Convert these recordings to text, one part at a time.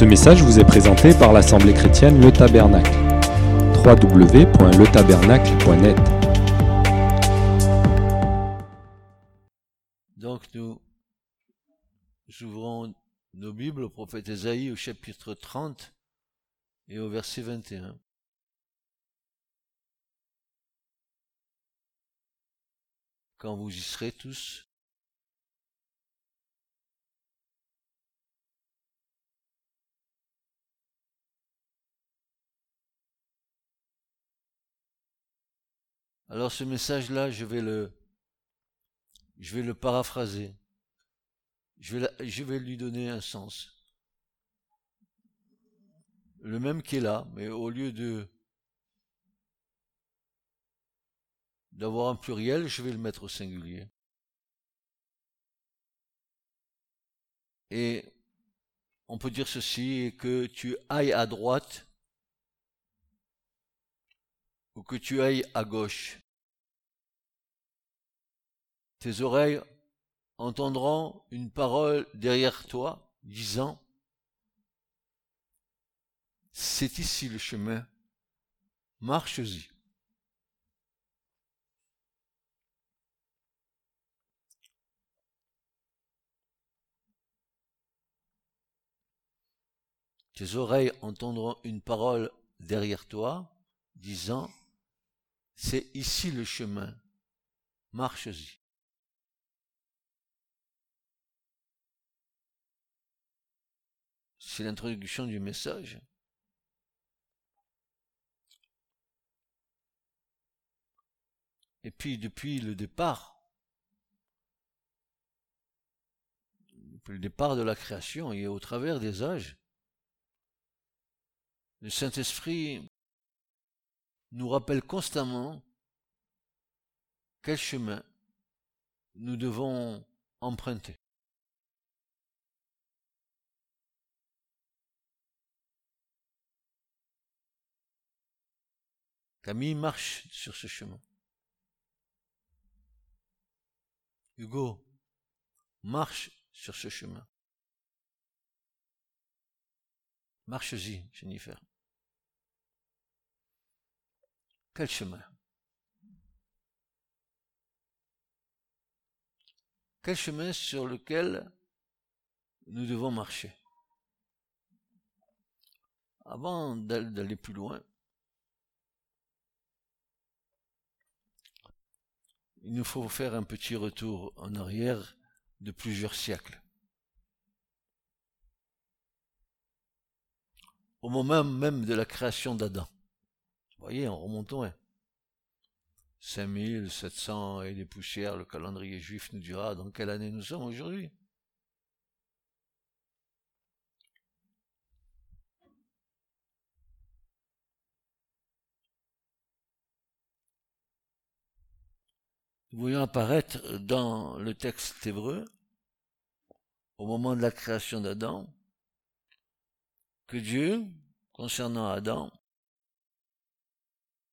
Ce message vous est présenté par l'Assemblée chrétienne Le Tabernacle. www.letabernacle.net Donc nous ouvrons nos Bibles au prophète Ésaïe au chapitre 30 et au verset 21. Quand vous y serez tous, Alors ce message-là, je vais le, je vais le paraphraser. Je vais, lui donner un sens. Le même qui est là, mais au lieu de d'avoir un pluriel, je vais le mettre au singulier. Et on peut dire ceci, que tu ailles à droite ou que tu ailles à gauche. Tes oreilles entendront une parole derrière toi disant, c'est ici le chemin, marche-y. Tes oreilles entendront une parole derrière toi disant, c'est ici le chemin, marche-y. C'est l'introduction du message. Et puis depuis le départ, le départ de la création et au travers des âges, le Saint-Esprit nous rappelle constamment quel chemin nous devons emprunter. Camille marche sur ce chemin. Hugo marche sur ce chemin. Marche-y, Jennifer. Quel chemin Quel chemin sur lequel nous devons marcher Avant d'aller plus loin, il nous faut faire un petit retour en arrière de plusieurs siècles. Au moment même de la création d'Adam. Vous voyez, en remontons. Hein. 5700 et des poussières, le calendrier juif nous dira dans quelle année nous sommes aujourd'hui. Nous voyons apparaître dans le texte hébreu, au moment de la création d'Adam, que Dieu, concernant Adam,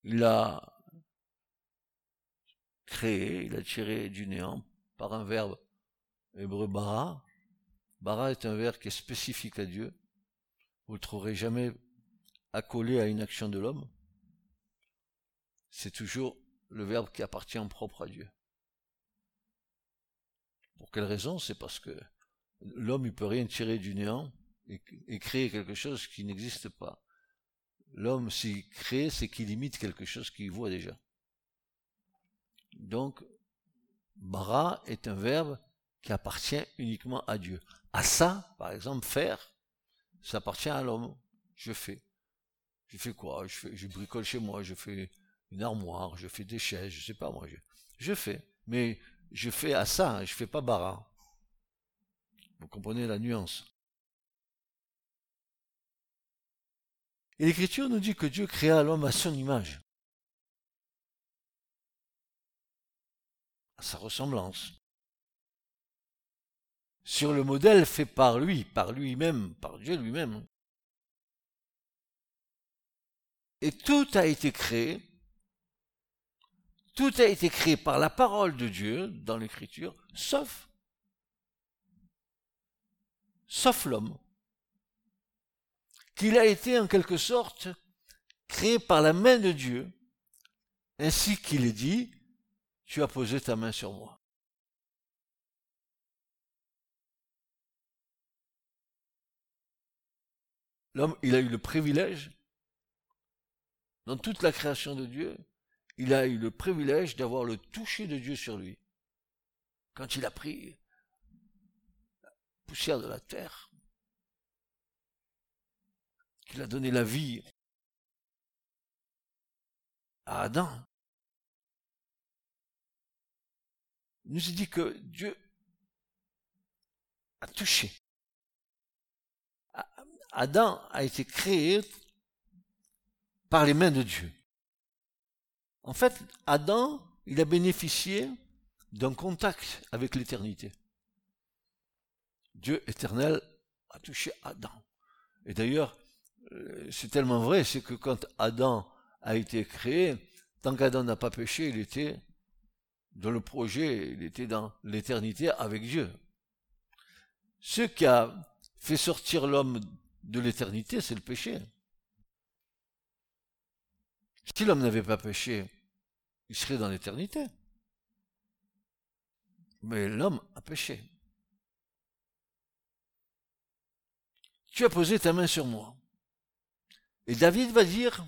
il a créé, il a tiré du néant par un verbe hébreu bara. Bara est un verbe qui est spécifique à Dieu. Vous ne trouverez jamais accolé à une action de l'homme. C'est toujours le verbe qui appartient en propre à Dieu. Pour quelle raison? C'est parce que l'homme ne peut rien tirer du néant et, créer quelque chose qui n'existe pas. L'homme, s'il crée, c'est qu'il imite quelque chose qu'il voit déjà. Donc, bara est un verbe qui appartient uniquement à Dieu. À ça, par exemple, faire, ça appartient à l'homme. Je fais. Je fais quoi? Je, bricole chez moi, je fais une armoire, je fais des chaises, je sais pas moi. Je, fais. Mais je fais à ça, je fais pas bara. Vous comprenez la nuance? Et l'Écriture nous dit que Dieu créa l'homme à son image, à sa ressemblance, sur le modèle fait par lui, par lui-même, par Dieu lui-même. Et tout a été créé, tout a été créé par la parole de Dieu dans l'Écriture, sauf, sauf l'homme. Qu'il a été en quelque sorte créé par la main de Dieu, ainsi qu'il est dit, tu as posé ta main sur moi. L'homme, il a eu le privilège, dans toute la création de Dieu, il a eu le privilège d'avoir le toucher de Dieu sur lui. Quand il a pris la poussière de la terre, qu'il a donné la vie à Adam, il nous dit que Dieu a touché Adam a été créé par les mains de Dieu. En fait, Adam, il a bénéficié d'un contact avec l'éternité. Dieu éternel a touché Adam. Et d'ailleurs, c'est tellement vrai, c'est que quand Adam a été créé, tant qu'Adam n'a pas péché, il était dans le projet, il était dans l'éternité avec Dieu. Ce qui a fait sortir l'homme de l'éternité, c'est le péché. Si l'homme n'avait pas péché, il serait dans l'éternité. Mais l'homme a péché. Tu as posé ta main sur moi. Et David va dire,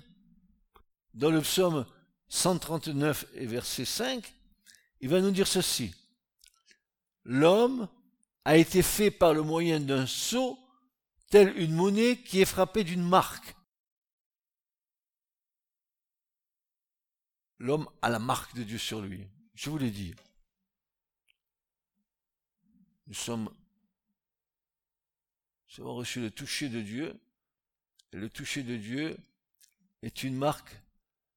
dans le psaume 139 et verset 5, il va nous dire ceci. L'homme a été fait par le moyen d'un sceau telle une monnaie qui est frappée d'une marque. L'homme a la marque de Dieu sur lui. Je vous l'ai dit. Nous sommes, nous avons reçu le toucher de Dieu. Le toucher de Dieu est une marque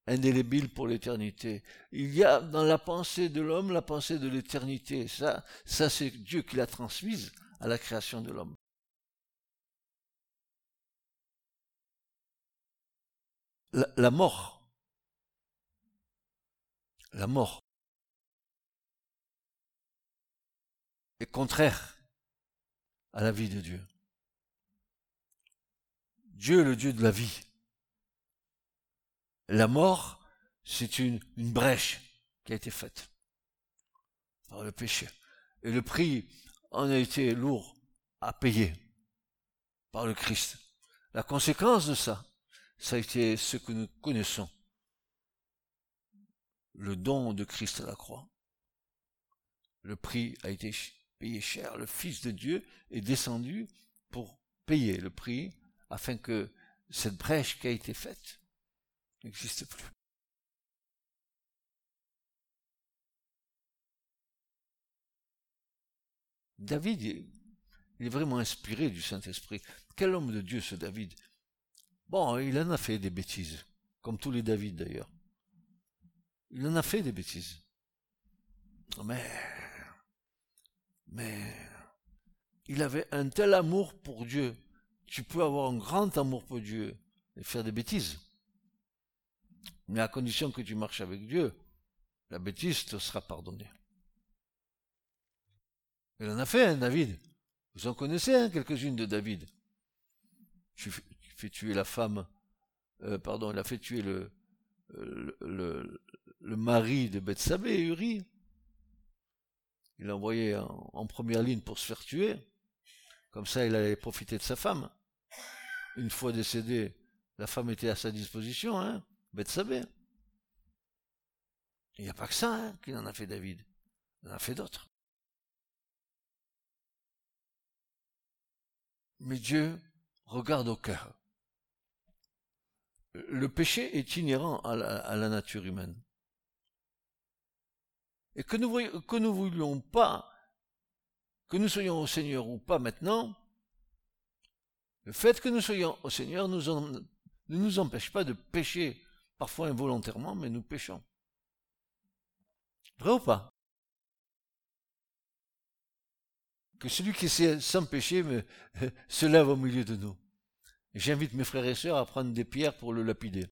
indélébile pour l'éternité. Il y a dans la pensée de l'homme la pensée de l'éternité. Ça, ça c'est Dieu qui l'a transmise à la création de l'homme. la, mort. La mort est contraire à la vie de Dieu. Dieu est le Dieu de la vie. La mort, c'est une, brèche qui a été faite par le péché. Et le prix en a été lourd à payer par le Christ. La conséquence de ça, ça a été ce que nous connaissons. Le don de Christ à la croix. Le prix a été payé cher. Le Fils de Dieu est descendu pour payer le prix afin que cette brèche qui a été faite n'existe plus. David, il est vraiment inspiré du Saint-Esprit. Quel homme de Dieu ce David? Bon, il en a fait des bêtises, comme tous les David d'ailleurs. Il en a fait des bêtises. Mais, mais, il avait un tel amour pour Dieu. Tu peux avoir un grand amour pour Dieu et faire des bêtises. Mais à condition que tu marches avec Dieu, la bêtise te sera pardonnée. Il en a fait, un David. Vous en connaissez hein, quelques-unes de David fait tuer la femme, euh, pardon, il a fait tuer le, le, le, mari de Bethsabée, Uri. Il l'a envoyé en, première ligne pour se faire tuer. Comme ça, il allait profiter de sa femme. Une fois décédée, la femme était à sa disposition, hein, Bethsabée. Il n'y a pas que ça hein, qu'il en a fait David. Il en a fait d'autres. Mais Dieu regarde au cœur le péché est inhérent à la, nature humaine. Et que nous, que nous voulions pas, que nous soyons au Seigneur ou pas maintenant, le fait que nous soyons au Seigneur ne nous empêche pas de pécher, parfois involontairement, mais nous péchons. Vrai ou pas? Que celui qui est sans péché se lève au milieu de nous. J'invite mes frères et sœurs à prendre des pierres pour le lapider.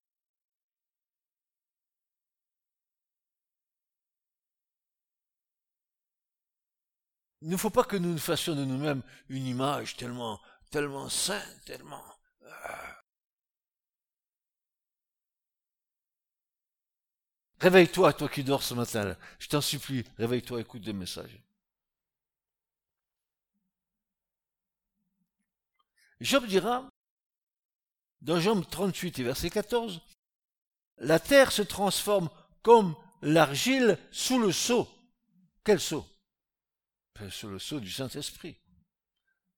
Il ne faut pas que nous fassions de nous-mêmes une image tellement, tellement sainte, tellement Réveille-toi, toi qui dors ce matin. Je t'en supplie, réveille-toi, écoute des messages. Job dira, dans Job 38 et verset 14, la terre se transforme comme l'argile sous le seau. Quel seau Sous le seau du Saint-Esprit.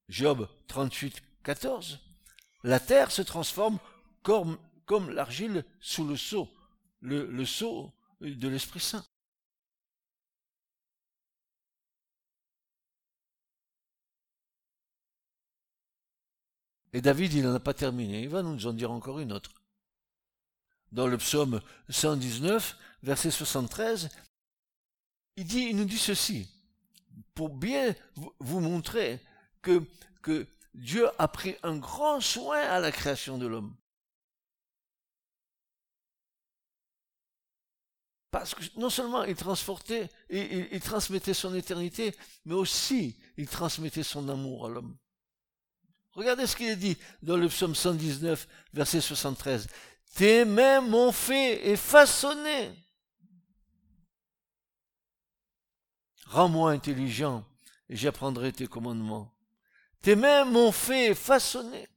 Job 38, 14. La terre se transforme comme, l'argile sous le seau le, le sceau de l'Esprit Saint. Et David, il n'en a pas terminé. Il va nous en dire encore une autre. Dans le psaume 119, verset 73, il, dit, il nous dit ceci, pour bien vous montrer que, Dieu a pris un grand soin à la création de l'homme. Parce que non seulement il transportait, il, il, transmettait son éternité, mais aussi il transmettait son amour à l'homme. Regardez ce qu'il est dit dans le psaume 119, verset 73. Tes mains m'ont fait et façonné. Rends-moi intelligent et j'apprendrai tes commandements. Tes mains m'ont fait et façonné.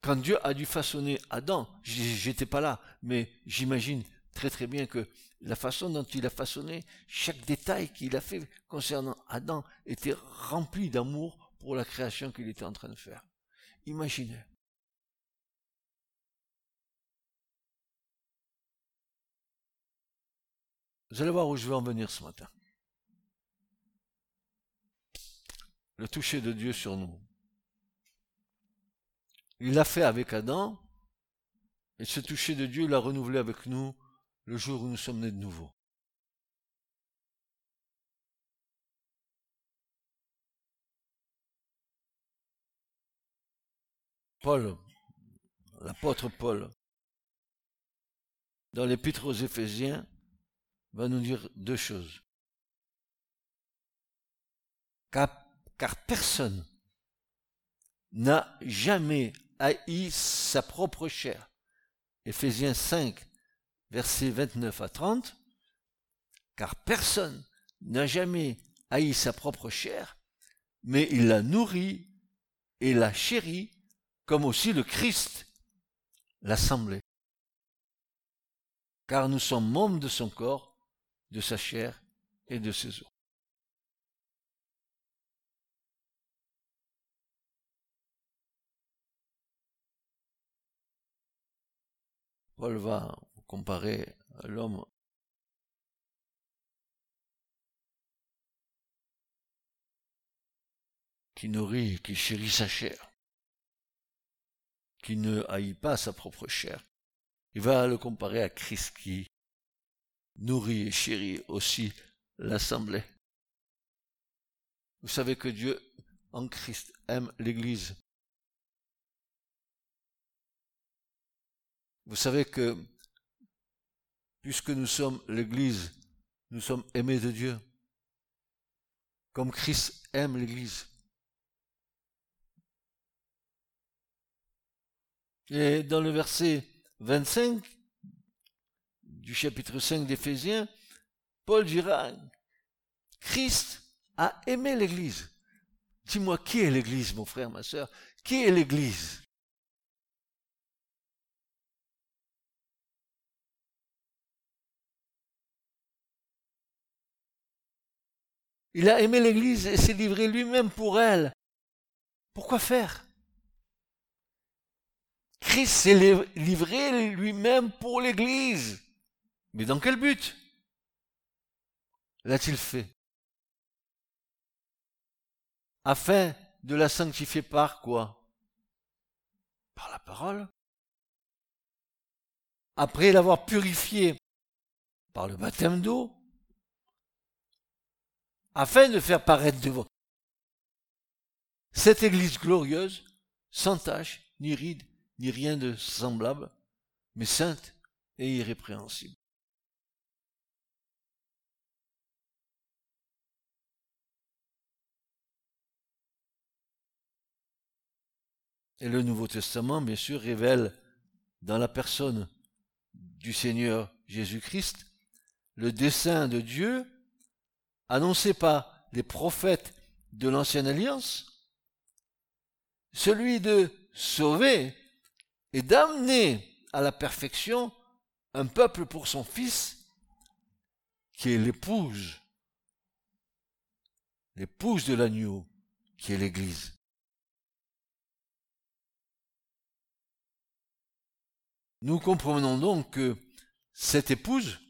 Quand Dieu a dû façonner Adam, j'étais pas là, mais j'imagine très très bien que la façon dont il a façonné, chaque détail qu'il a fait concernant Adam était rempli d'amour pour la création qu'il était en train de faire. Imaginez. Vous allez voir où je vais en venir ce matin. Le toucher de Dieu sur nous. Il l'a fait avec Adam, et ce toucher de Dieu, l'a renouvelé avec nous le jour où nous sommes nés de nouveau. Paul, l'apôtre Paul, dans l'épître aux Éphésiens, va nous dire deux choses. Car, car personne n'a jamais haï sa propre chair. Éphésiens 5, versets 29 à 30. Car personne n'a jamais haï sa propre chair, mais il la nourrit et la chérit, comme aussi le Christ l'assemblée. Car nous sommes membres de son corps, de sa chair et de ses os. Paul va comparer l'homme qui nourrit, qui chérit sa chair, qui ne haït pas sa propre chair. Il va le comparer à Christ qui nourrit et chérit aussi l'assemblée. Vous savez que Dieu en Christ aime l'Église. Vous savez que puisque nous sommes l'Église, nous sommes aimés de Dieu, comme Christ aime l'Église. Et dans le verset 25 du chapitre 5 d'Éphésiens, Paul dira, Christ a aimé l'Église. Dis-moi, qui est l'Église, mon frère, ma soeur Qui est l'Église? Il a aimé l'Église et s'est livré lui-même pour elle. Pourquoi faire? Christ s'est livré lui-même pour l'Église. Mais dans quel but? L'a-t-il fait? Afin de la sanctifier par quoi? Par la parole. Après l'avoir purifiée par le baptême d'eau, afin de faire paraître devant cette Église glorieuse, sans tache, ni ride, ni rien de semblable, mais sainte et irrépréhensible. Et le Nouveau Testament, bien sûr, révèle dans la personne du Seigneur Jésus-Christ le dessein de Dieu annoncé par les prophètes de l'Ancienne Alliance, celui de sauver et d'amener à la perfection un peuple pour son Fils, qui est l'épouse, l'épouse de l'agneau, qui est l'Église. Nous comprenons donc que cette épouse,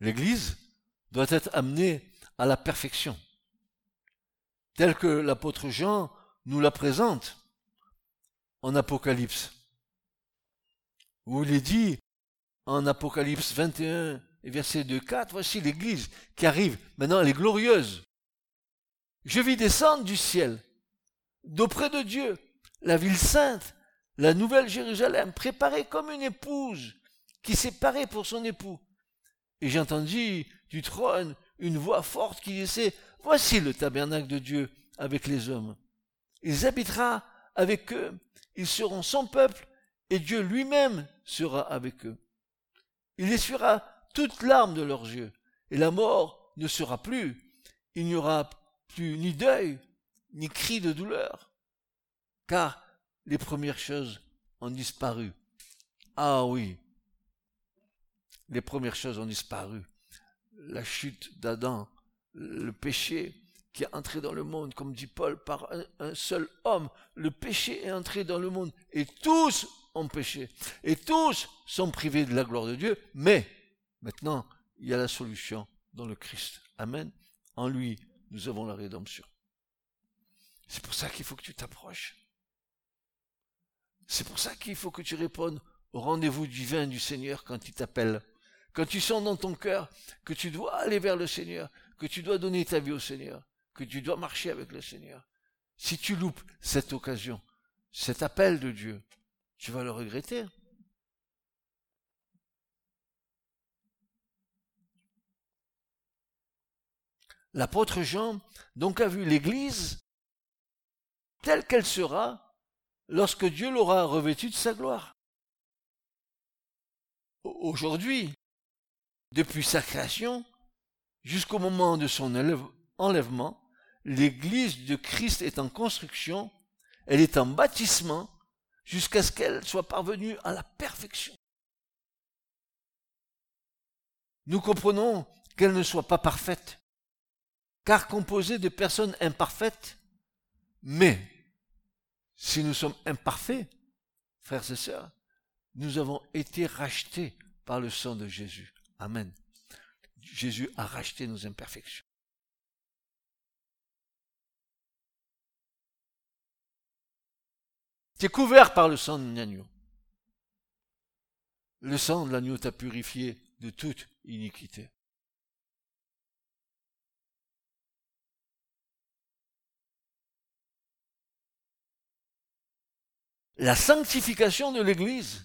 l'Église, doit être amenée à la perfection, telle que l'apôtre Jean nous la présente en Apocalypse, où il est dit en Apocalypse 21 et verset 2, 4, voici l'Église qui arrive, maintenant elle est glorieuse. Je vis descendre du ciel, d'auprès de Dieu, la ville sainte, la nouvelle Jérusalem, préparée comme une épouse qui s'est parée pour son époux. Et j'entendis du trône une voix forte qui disait, Voici le tabernacle de Dieu avec les hommes. Il habitera avec eux, ils seront son peuple, et Dieu lui-même sera avec eux. Il essuiera toute larmes de leurs yeux, et la mort ne sera plus. Il n'y aura plus ni deuil, ni cri de douleur, car les premières choses ont disparu. Ah oui, les premières choses ont disparu la chute d'Adam, le péché qui est entré dans le monde, comme dit Paul, par un, seul homme. Le péché est entré dans le monde et tous ont péché. Et tous sont privés de la gloire de Dieu. Mais maintenant, il y a la solution dans le Christ. Amen. En lui, nous avons la rédemption. C'est pour ça qu'il faut que tu t'approches. C'est pour ça qu'il faut que tu répondes au rendez-vous divin du Seigneur quand il t'appelle. Quand tu sens dans ton cœur que tu dois aller vers le Seigneur, que tu dois donner ta vie au Seigneur, que tu dois marcher avec le Seigneur, si tu loupes cette occasion, cet appel de Dieu, tu vas le regretter. L'apôtre Jean donc a vu l'Église telle qu'elle sera lorsque Dieu l'aura revêtue de sa gloire. Aujourd'hui, depuis sa création jusqu'au moment de son enlèvement, l'Église de Christ est en construction, elle est en bâtissement, jusqu'à ce qu'elle soit parvenue à la perfection. Nous comprenons qu'elle ne soit pas parfaite, car composée de personnes imparfaites, mais si nous sommes imparfaits, frères et sœurs, nous avons été rachetés par le sang de Jésus. Amen. Jésus a racheté nos imperfections. Tu es couvert par le sang de l'agneau. Le sang de l'agneau t'a purifié de toute iniquité. La sanctification de l'Église.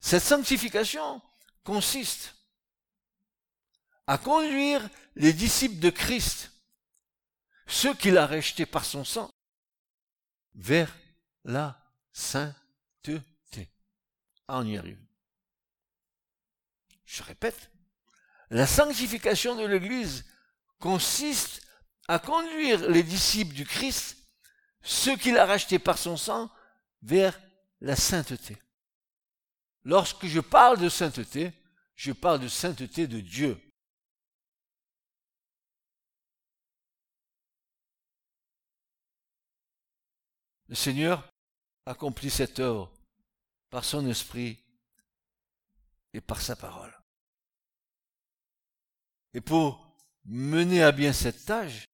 Cette sanctification, consiste à conduire les disciples de Christ, ceux qu'il a rachetés par son sang, vers la sainteté. Ah, on y arrive. Je répète, la sanctification de l'Église consiste à conduire les disciples du Christ, ceux qu'il a rachetés par son sang, vers la sainteté. Lorsque je parle de sainteté, je parle de sainteté de Dieu. Le Seigneur accomplit cette œuvre par son esprit et par sa parole. Et pour mener à bien cette tâche,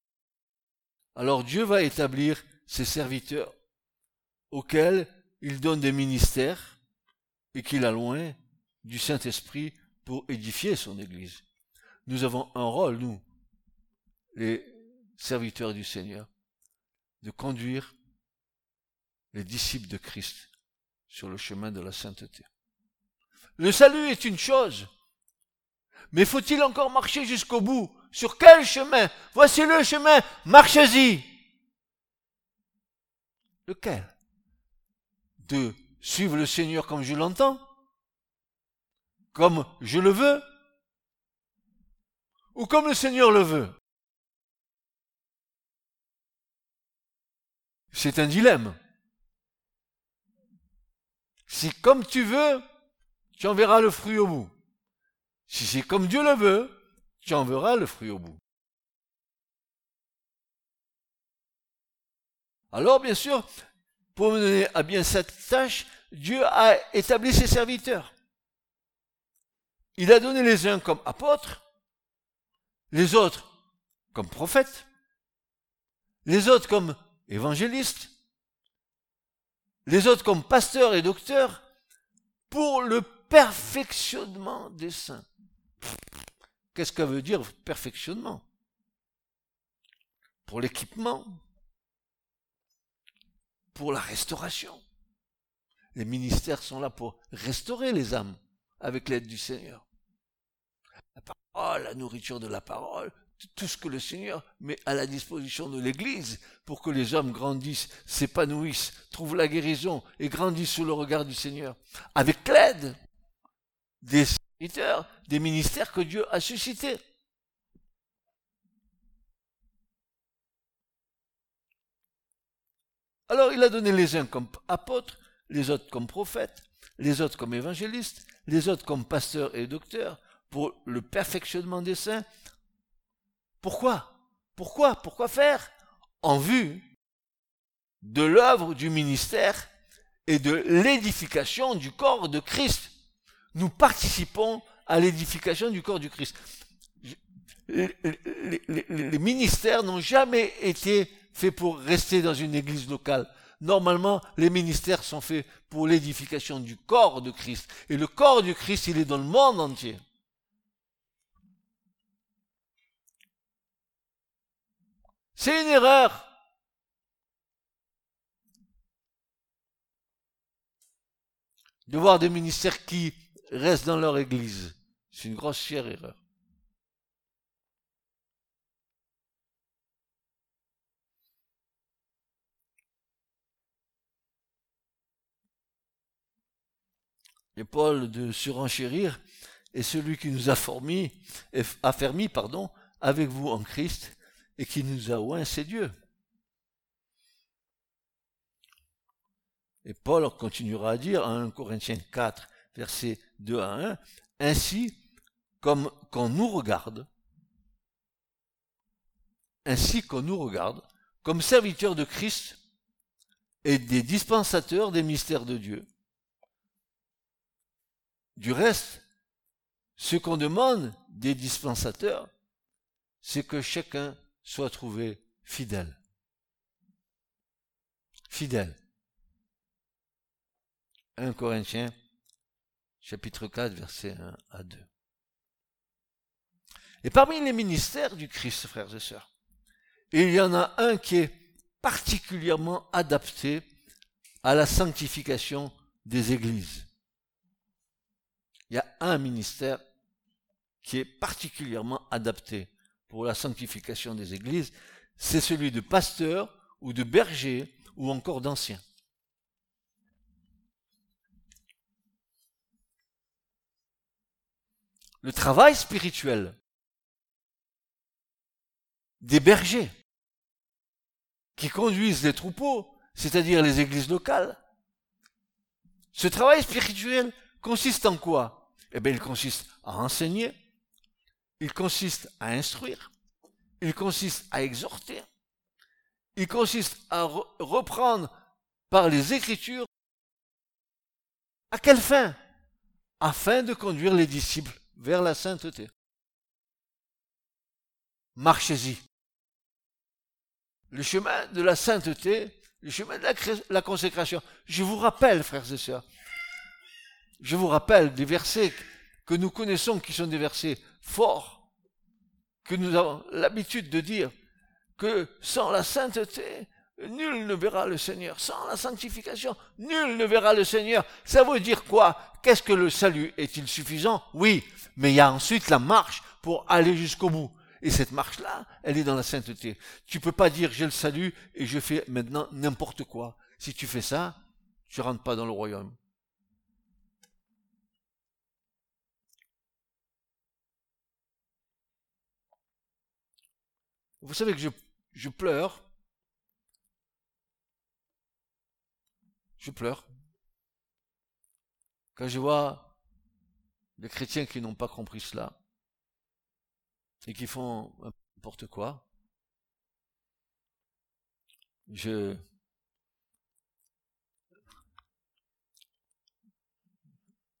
alors Dieu va établir ses serviteurs auxquels il donne des ministères et qu'il a loin du Saint-Esprit pour édifier son Église. Nous avons un rôle, nous, les serviteurs du Seigneur, de conduire les disciples de Christ sur le chemin de la sainteté. Le salut est une chose, mais faut-il encore marcher jusqu'au bout? Sur quel chemin? Voici le chemin, marchez-y Lequel? De suivre le Seigneur comme je l'entends Comme je le veux Ou comme le Seigneur le veut C'est un dilemme. Si comme tu veux, tu en verras le fruit au bout. Si c'est comme Dieu le veut, tu en verras le fruit au bout. Alors, bien sûr, pour mener à bien cette tâche, Dieu a établi ses serviteurs. Il a donné les uns comme apôtres, les autres comme prophètes, les autres comme évangélistes, les autres comme pasteurs et docteurs, pour le perfectionnement des saints. Qu'est-ce que veut dire perfectionnement? Pour l'équipement, pour la restauration. Les ministères sont là pour restaurer les âmes avec l'aide du Seigneur. La parole, la nourriture de la parole, tout ce que le Seigneur met à la disposition de l'Église pour que les hommes grandissent, s'épanouissent, trouvent la guérison et grandissent sous le regard du Seigneur. Avec l'aide des serviteurs, des ministères que Dieu a suscités. Alors il a donné les uns comme apôtres, les autres comme prophètes, les autres comme évangélistes, les autres comme pasteurs et docteurs, pour le perfectionnement des saints. Pourquoi? Pourquoi? Pourquoi faire? En vue de l'œuvre du ministère et de l'édification du corps de Christ. Nous participons à l'édification du corps du Christ. Les, les ministères n'ont jamais été fait pour rester dans une église locale. Normalement, les ministères sont faits pour l'édification du corps de Christ. Et le corps du Christ, il est dans le monde entier. C'est une erreur. De voir des ministères qui restent dans leur église. C'est une grossière erreur. Et Paul de surenchérir est celui qui nous a formés, affermis, pardon, avec vous en Christ et qui nous a oint, c'est Dieu. Et Paul continuera à dire en 1 Corinthiens 4, versets 2 à 1, ainsi comme qu'on nous regarde, ainsi qu'on nous regarde, comme serviteurs de Christ et des dispensateurs des mystères de Dieu, du reste, ce qu'on demande des dispensateurs, c'est que chacun soit trouvé fidèle. Fidèle. 1 Corinthiens, chapitre 4, verset 1 à 2. Et parmi les ministères du Christ, frères et sœurs, il y en a un qui est particulièrement adapté à la sanctification des églises il y a un ministère qui est particulièrement adapté pour la sanctification des églises, c'est celui de pasteur ou de berger ou encore d'ancien. Le travail spirituel des bergers qui conduisent les troupeaux, c'est-à-dire les églises locales. Ce travail spirituel consiste en quoi? Eh bien, il consiste à enseigner, il consiste à instruire, il consiste à exhorter, il consiste à reprendre par les Écritures. À quelle fin? Afin de conduire les disciples vers la sainteté. Marchez-y. Le chemin de la sainteté, le chemin de la, consécration. Je vous rappelle, frères et sœurs, je vous rappelle des versets que nous connaissons qui sont des versets forts, que nous avons l'habitude de dire que sans la sainteté, nul ne verra le Seigneur. Sans la sanctification, nul ne verra le Seigneur. Ça veut dire quoi? Qu'est-ce que le salut Est-il suffisant? Oui, mais il y a ensuite la marche pour aller jusqu'au bout. Et cette marche-là, elle est dans la sainteté. Tu peux pas dire j'ai le salut et je fais maintenant n'importe quoi. Si tu fais ça, tu rentres pas dans le royaume. Vous savez que je, pleure. Je pleure. Quand je vois des chrétiens qui n'ont pas compris cela et qui font n'importe quoi, je,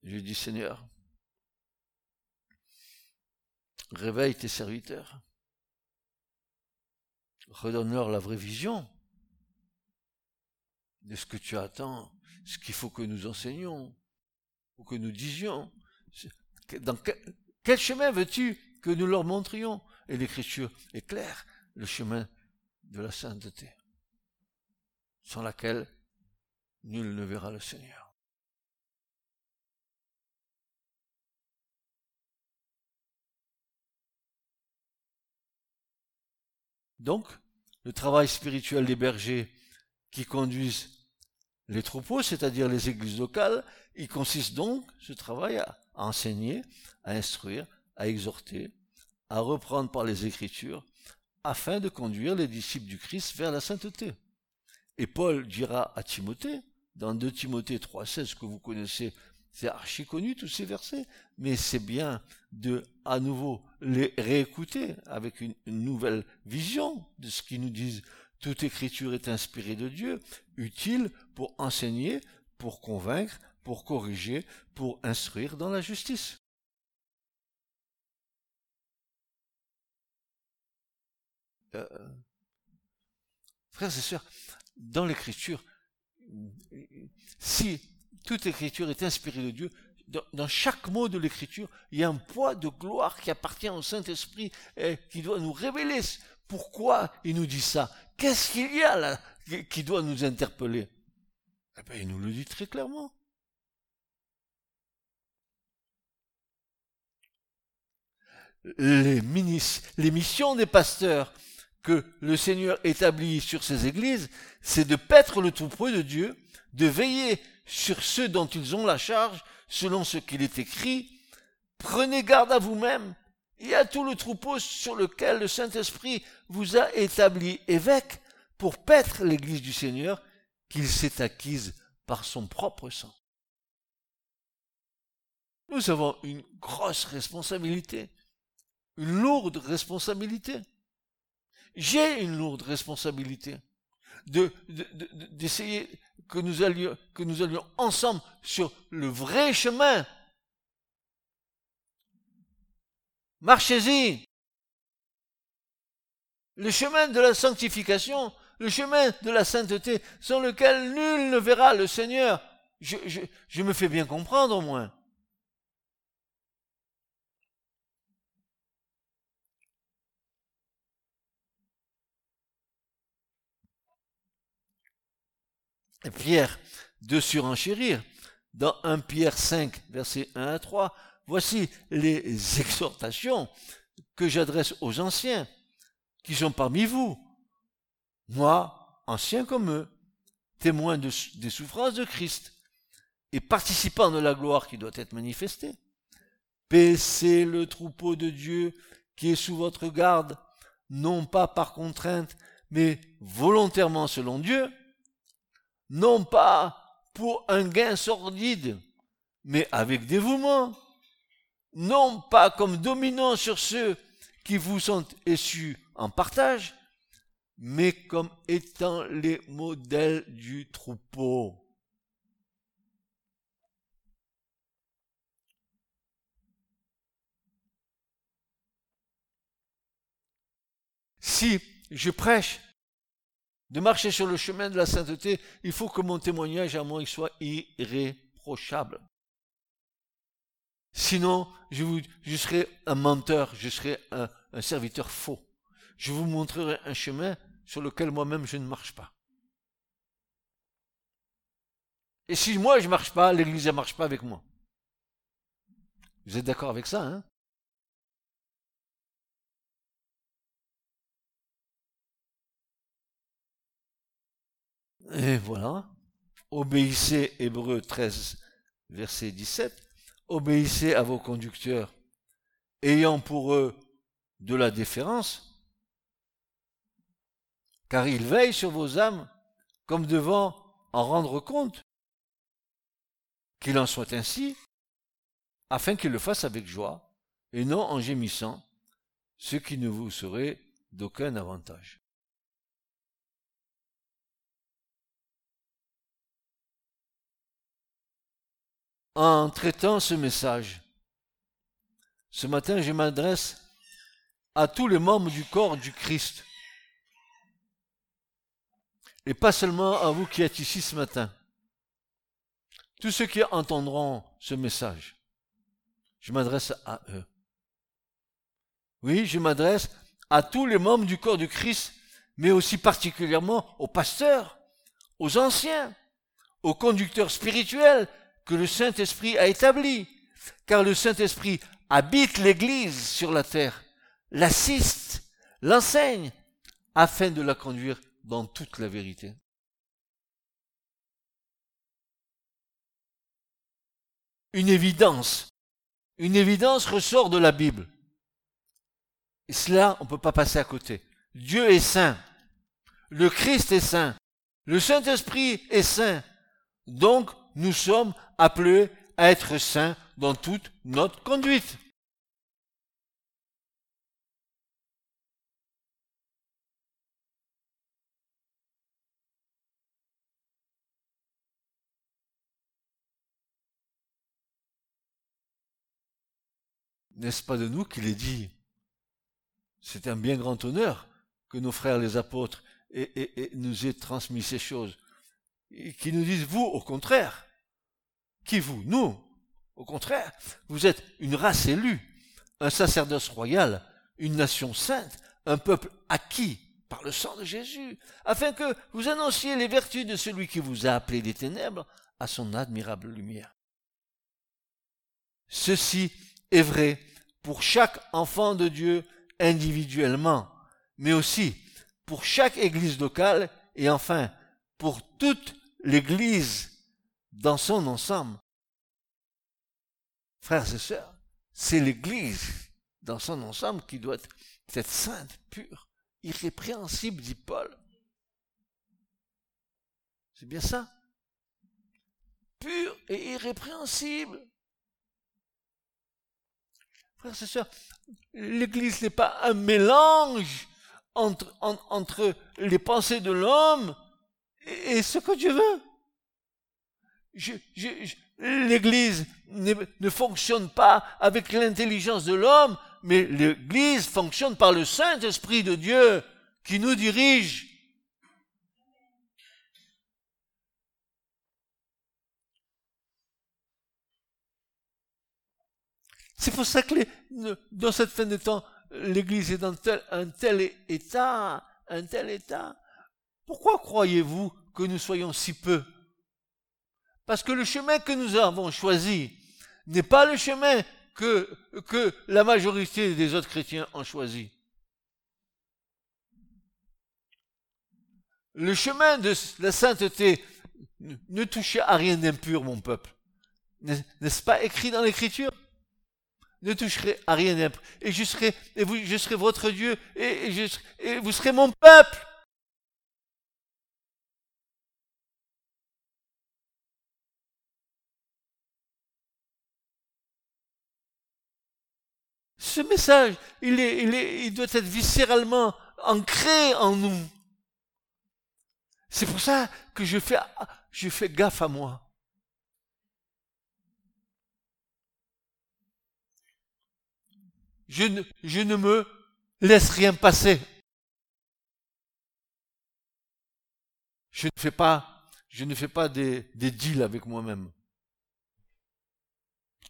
je dis Seigneur, réveille tes serviteurs, redonne-leur la vraie vision de ce que tu attends, ce qu'il faut que nous enseignions, ou que nous disions. Dans quel, chemin veux-tu que nous leur montrions? Et l'écriture est claire, le chemin de la sainteté, sans laquelle nul ne verra le Seigneur. Donc, le travail spirituel des bergers qui conduisent les troupeaux, c'est-à-dire les églises locales, il consiste donc, ce travail, à enseigner, à instruire, à exhorter, à reprendre par les Écritures, afin de conduire les disciples du Christ vers la sainteté. Et Paul dira à Timothée, dans 2 Timothée 3,16 que vous connaissez, c'est archi connu tous ces versets, mais c'est bien de à nouveau les réécouter avec une, nouvelle vision de ce qu'ils nous disent. Toute écriture est inspirée de Dieu, utile pour enseigner, pour convaincre, pour corriger, pour instruire dans la justice. Euh, frères et sœurs, dans l'écriture, si toute écriture est inspirée de Dieu, dans, chaque mot de l'écriture, il y a un poids de gloire qui appartient au Saint-Esprit et qui doit nous révéler pourquoi il nous dit ça. Qu'est-ce qu'il y a là qui doit nous interpeller? Eh bien, Il nous le dit très clairement. les, les missions des pasteurs que le Seigneur établit sur ces églises, c'est de paître le troupeau de Dieu, de veiller sur ceux dont ils ont la charge, selon ce qu'il est écrit. Prenez garde à vous-même et à tout le troupeau sur lequel le Saint-Esprit vous a établi évêque pour paître l'église du Seigneur qu'il s'est acquise par son propre sang. Nous avons une grosse responsabilité une lourde responsabilité. J'ai une lourde responsabilité de, d'essayer que nous allions, que nous allions ensemble sur le vrai chemin. Marchez-y. Le chemin de la sanctification, le chemin de la sainteté, sans lequel nul ne verra le Seigneur. Je, je, je me fais bien comprendre au moins. Pierre de surenchérir. Dans 1 Pierre 5, versets 1 à 3, voici les exhortations que j'adresse aux anciens qui sont parmi vous. Moi, ancien comme eux, témoin des souffrances de Christ et participant de la gloire qui doit être manifestée. Paissez le troupeau de Dieu qui est sous votre garde, non pas par contrainte, mais volontairement selon Dieu, non pas pour un gain sordide, mais avec dévouement, non pas comme dominant sur ceux qui vous sont issus en partage, mais comme étant les modèles du troupeau. Si je prêche de marcher sur le chemin de la sainteté, il faut que mon témoignage à moi soit irréprochable. Sinon, je, serai un menteur, je serai un, un serviteur faux. Je vous montrerai un chemin sur lequel moi-même je ne marche pas. Et si moi je ne marche pas, l'Église ne marche pas avec moi. Vous êtes d'accord avec ça, hein? Et voilà. Obéissez, Hébreu 13, verset 17. Obéissez à vos conducteurs, ayant pour eux de la déférence, car ils veillent sur vos âmes comme devant en rendre compte. Qu'il en soit ainsi, afin qu'ils le fassent avec joie, et non en gémissant, ce qui ne vous serait d'aucun avantage. En traitant ce message, ce matin, je m'adresse à tous les membres du corps du Christ. Et pas seulement à vous qui êtes ici ce matin. Tous ceux qui entendront ce message, je m'adresse à eux. Oui, je m'adresse à tous les membres du corps du Christ, mais aussi particulièrement aux pasteurs, aux anciens, aux conducteurs spirituels que le Saint-Esprit a établis. Car le Saint-Esprit habite l'Église sur la terre, l'assiste, l'enseigne, afin de la conduire dans toute la vérité. Une évidence, une évidence ressort de la Bible. Et cela, on ne peut pas passer à côté. Dieu est saint. Le Christ est saint. Le Saint-Esprit est saint. Donc, nous sommes appelés à être saints dans toute notre conduite. N'est-ce pas de nous qu'il est dit C'est un bien grand honneur que nos frères les apôtres nous aient transmis ces choses. Qui nous disent, vous, au contraire, qui vous? Nous, au contraire, vous êtes une race élue, un sacerdoce royal, une nation sainte, un peuple acquis par le sang de Jésus, afin que vous annonciez les vertus de celui qui vous a appelé des ténèbres à son admirable lumière. Ceci est vrai pour chaque enfant de Dieu individuellement, mais aussi pour chaque église locale et enfin pour toute l'église dans son ensemble. Frères et sœurs, c'est l'église dans son ensemble qui doit être sainte, pure, irrépréhensible, dit Paul. C'est bien ça. Pure et irrépréhensible. Frères et sœurs, l'Église n'est pas un mélange entre, entre les pensées de l'homme et, ce que Dieu veut. L'Église ne, ne fonctionne pas avec l'intelligence de l'homme, mais l'Église fonctionne par le Saint-Esprit de Dieu qui nous dirige. C'est pour ça que dans cette fin de temps, l'Église est dans un tel état, un tel état. Pourquoi croyez-vous que nous soyons si peu? Parce que le chemin que nous avons choisi n'est pas le chemin que, que la majorité des autres chrétiens ont choisi. Le chemin de la sainteté ne touche à rien d'impur, mon peuple. N'est-ce pas écrit dans l'Écriture? Ne toucherez à rien d'impur. Et je serai, et vous, je serai votre Dieu, et, vous serez mon peuple. Ce message, il, est, il, est, il doit être viscéralement ancré en nous. C'est pour ça que je fais, je fais gaffe à moi. je ne, je me laisse rien passer. Je ne fais pas, je ne fais pas des, des deals avec moi-même.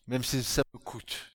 Même si ça me coûte.